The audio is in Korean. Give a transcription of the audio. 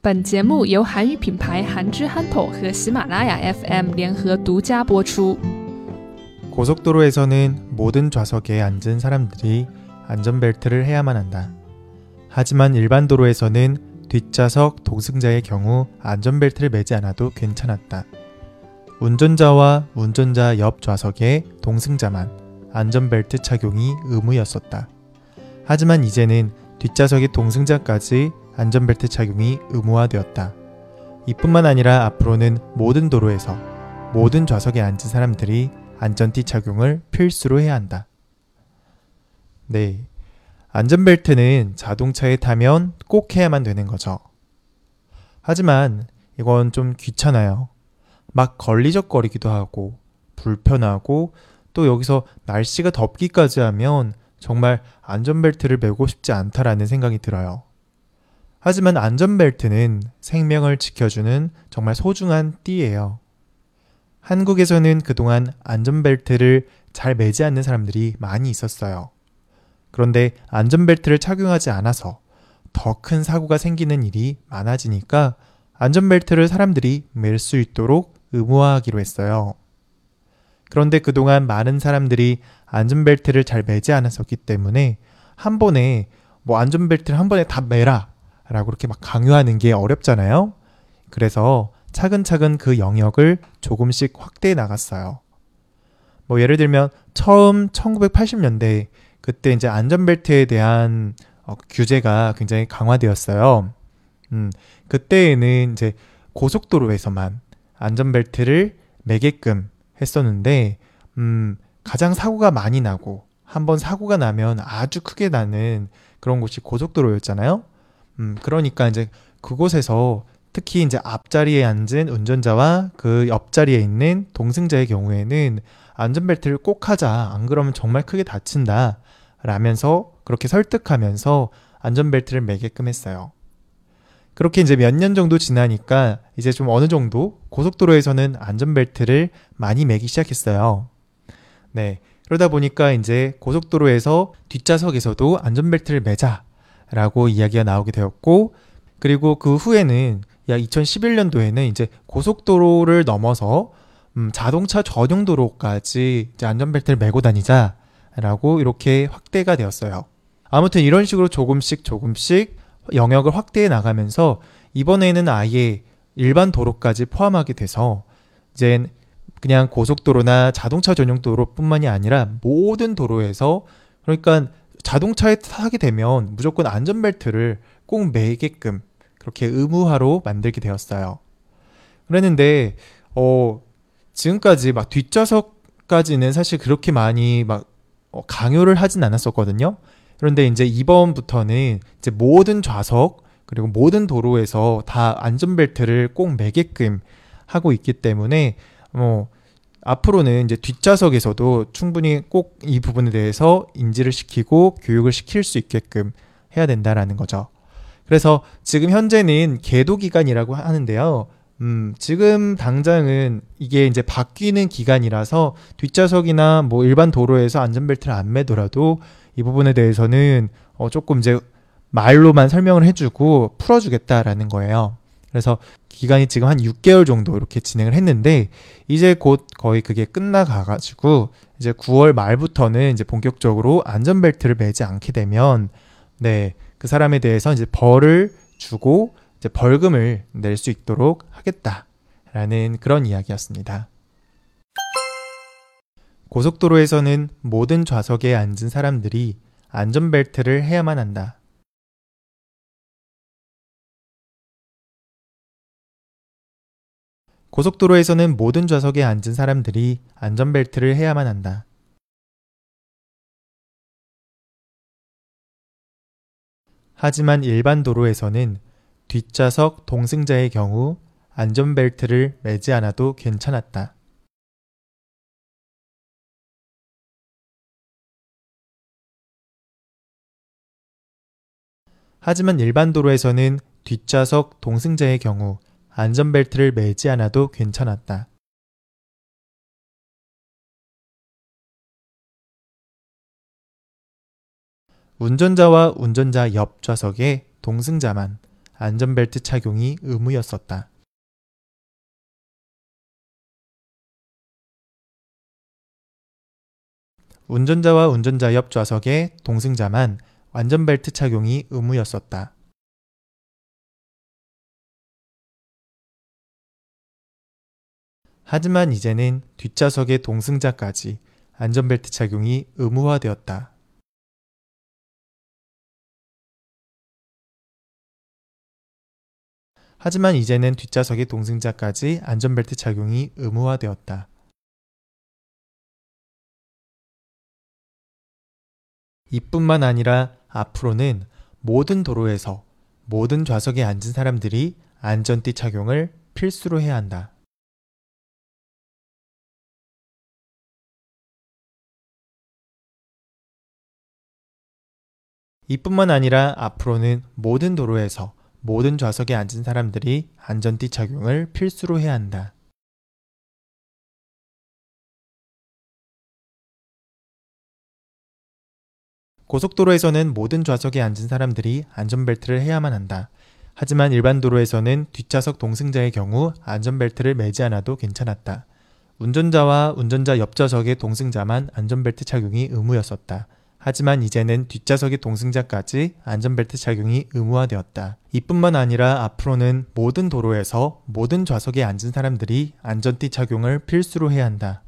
本节目由韩语品牌韩之憨头和喜马拉雅 FM 联合独家播出。 고속도로에서는 모든 좌석에 앉은 사람들이 안전벨트를 해야만 한다. 하지만 일반 도로에서는 뒷좌석 동승자의 경우 안전벨트를 매지 않아도 괜찮았다. 운전자와 운전자 옆 좌석의 동승자만 안전벨트 착용이 의무였었다. 하지만 이제는 뒷좌석의 동승자까지 안전벨트 착용이 의무화되었다. 이뿐만 아니라 앞으로는 모든 도로에서 모든 좌석에 앉은 사람들이 안전띠 착용을 필수로 해야 한다. 네. 안전벨트는 자동차에 타면 꼭 해야만 되는 거죠. 하지만 이건 좀 귀찮아요. 막 걸리적거리기도 하고, 불편하고, 또 여기서 날씨가 덥기까지 하면 정말 안전벨트를 매고 싶지 않다라는 생각이 들어요. 하지만 안전벨트는 생명을 지켜주는 정말 소중한 띠예요. 한국에서는 그동안 안전벨트를 잘 매지 않는 사람들이 많이 있었어요. 그런데 안전벨트를 착용하지 않아서 더 큰 사고가 생기는 일이 많아지니까 안전벨트를 사람들이 맬 수 있도록 의무화하기로 했어요. 그런데 그동안 많은 사람들이 안전벨트를 잘 매지 않았었기 때문에 한 번에 뭐 안전벨트를 한 번에 다 매라 라고 그렇게 막 강요하는 게 어렵잖아요. 그래서 차근차근 그 영역을 조금씩 확대해 나갔어요. 뭐 예를 들면 처음 1980년대 그때 이제 안전벨트에 대한 어, 규제가 굉장히 강화되었어요. 음, 그때에는 이제 고속도로에서만 안전벨트를 매게끔 했었는데, 음, 가장 사고가 많이 나고, 한번 사고가 나면 아주 크게 나는 그런 곳이 고속도로였잖아요. 음, 그러니까 이제 그곳에서 특히 이제 앞자리에 앉은 운전자와 그 옆자리에 있는 동승자의 경우에는 안전벨트를 꼭 하자. 안 그러면 정말 크게 다친다. 라면서 그렇게 설득하면서 안전벨트를 매게끔 했어요. 그렇게 이제 몇 년 정도 지나니까 이제 좀 어느 정도 고속도로에서는 안전벨트를 많이 매기 시작했어요. 네. 그러다 보니까 이제 고속도로에서 뒷좌석에서도 안전벨트를 매자 라고 이야기가 나오게 되었고, 그리고 그 후에는 약 2011년도에는 이제 고속도로를 넘어서 음, 자동차 전용 도로까지 이제 안전벨트를 매고 다니자라고 이렇게 확대가 되었어요. 아무튼 이런 식으로 조금씩 조금씩 영역을 확대해 나가면서 이번에는 아예 일반 도로까지 포함하게 돼서 이제 그냥 고속도로나 자동차 전용 도로뿐만이 아니라 모든 도로에서 그러니까 자동차에 타게 되면 무조건 안전벨트를 꼭 매게끔 그렇게 의무화로 만들게 되었어요. 그랬는데 어 지금까지 막 뒷좌석까지는 사실 그렇게 많이 막 어, 강요를 하진 않았었거든요. 그런데 이제 이번부터는 이제 모든 좌석 그리고 모든 도로에서 다 안전벨트를 꼭 매게끔 하고 있기 때문에 뭐 앞으로는 이제 뒷좌석에서도 충분히 꼭 이 부분에 대해서 인지를 시키고 교육을 시킬 수 있게끔 해야 된다라는 거죠. 그래서 지금 현재는 계도 기간이라고 하는데요. 음, 지금 당장은 이게 이제 바뀌는 기간이라서 뒷좌석이나 뭐 일반 도로에서 안전벨트를 안 매더라도 이 부분에 대해서는 어 조금 이제 말로만 설명을 해주고 풀어주겠다라는 거예요. 그래서 기간이 지금 한 6개월 정도 이렇게 진행을 했는데 이제 곧 거의 그게 끝나가 가지고 이제 9월 말부터는 이제 본격적으로 안전벨트를 매지 않게 되면 네 그 사람에 대해서 이제 벌을 주고 이제 벌금을 낼 수 있도록 하겠다라는 그런 이야기였습니다. 고속도로에서는 모든 좌석에 앉은 사람들이 안전벨트를 해야만 한다. 고속도로에서는 모든 좌석에 앉은 사람들이 안전벨트를 해야만 한다. 하지만 일반 도로에서는 뒷좌석 동승자의 경우 안전벨트를 매지 않아도 괜찮았다. 하지만 일반 도로에서는 뒷좌석 동승자의 경우 안전벨트를 매지 않아도 괜찮았다. 운전자와 운전자 옆 좌석에 동승자만 안전벨트 착용이 의무였었다. 운전자와 운전자 옆 좌석의 동승자만 안전벨트 착용이 의무였었다. 하지만 이제는 뒷좌석의 동승자까지 안전벨트 착용이 의무화되었다. 하지만 이제는 뒷좌석의 동승자까지 안전벨트 착용이 의무화되었다. 이뿐만 아니라 앞으로는 모든 도로에서 모든 좌석에 앉은 사람들이 안전띠 착용을 필수로 해야 한다. 이뿐만 아니라 앞으로는 모든 도로에서 모든 좌석에 앉은 사람들이 안전띠 착용을 필수로 해야 한다. 고속도로에서는 모든 좌석에 앉은 사람들이 안전벨트를 해야만 한다. 하지만 일반 도로에서는 뒷좌석 동승자의 경우 안전벨트를 매지 않아도 괜찮았다. 운전자와 운전자 옆좌석의 동승자만 안전벨트 착용이 의무였었다. 하지만 이제는 뒷좌석의 동승자까지 안전벨트 착용이 의무화되었다. 이뿐만 아니라 앞으로는 모든 도로에서 모든 좌석에 앉은 사람들이 안전띠 착용을 필수로 해야 한다.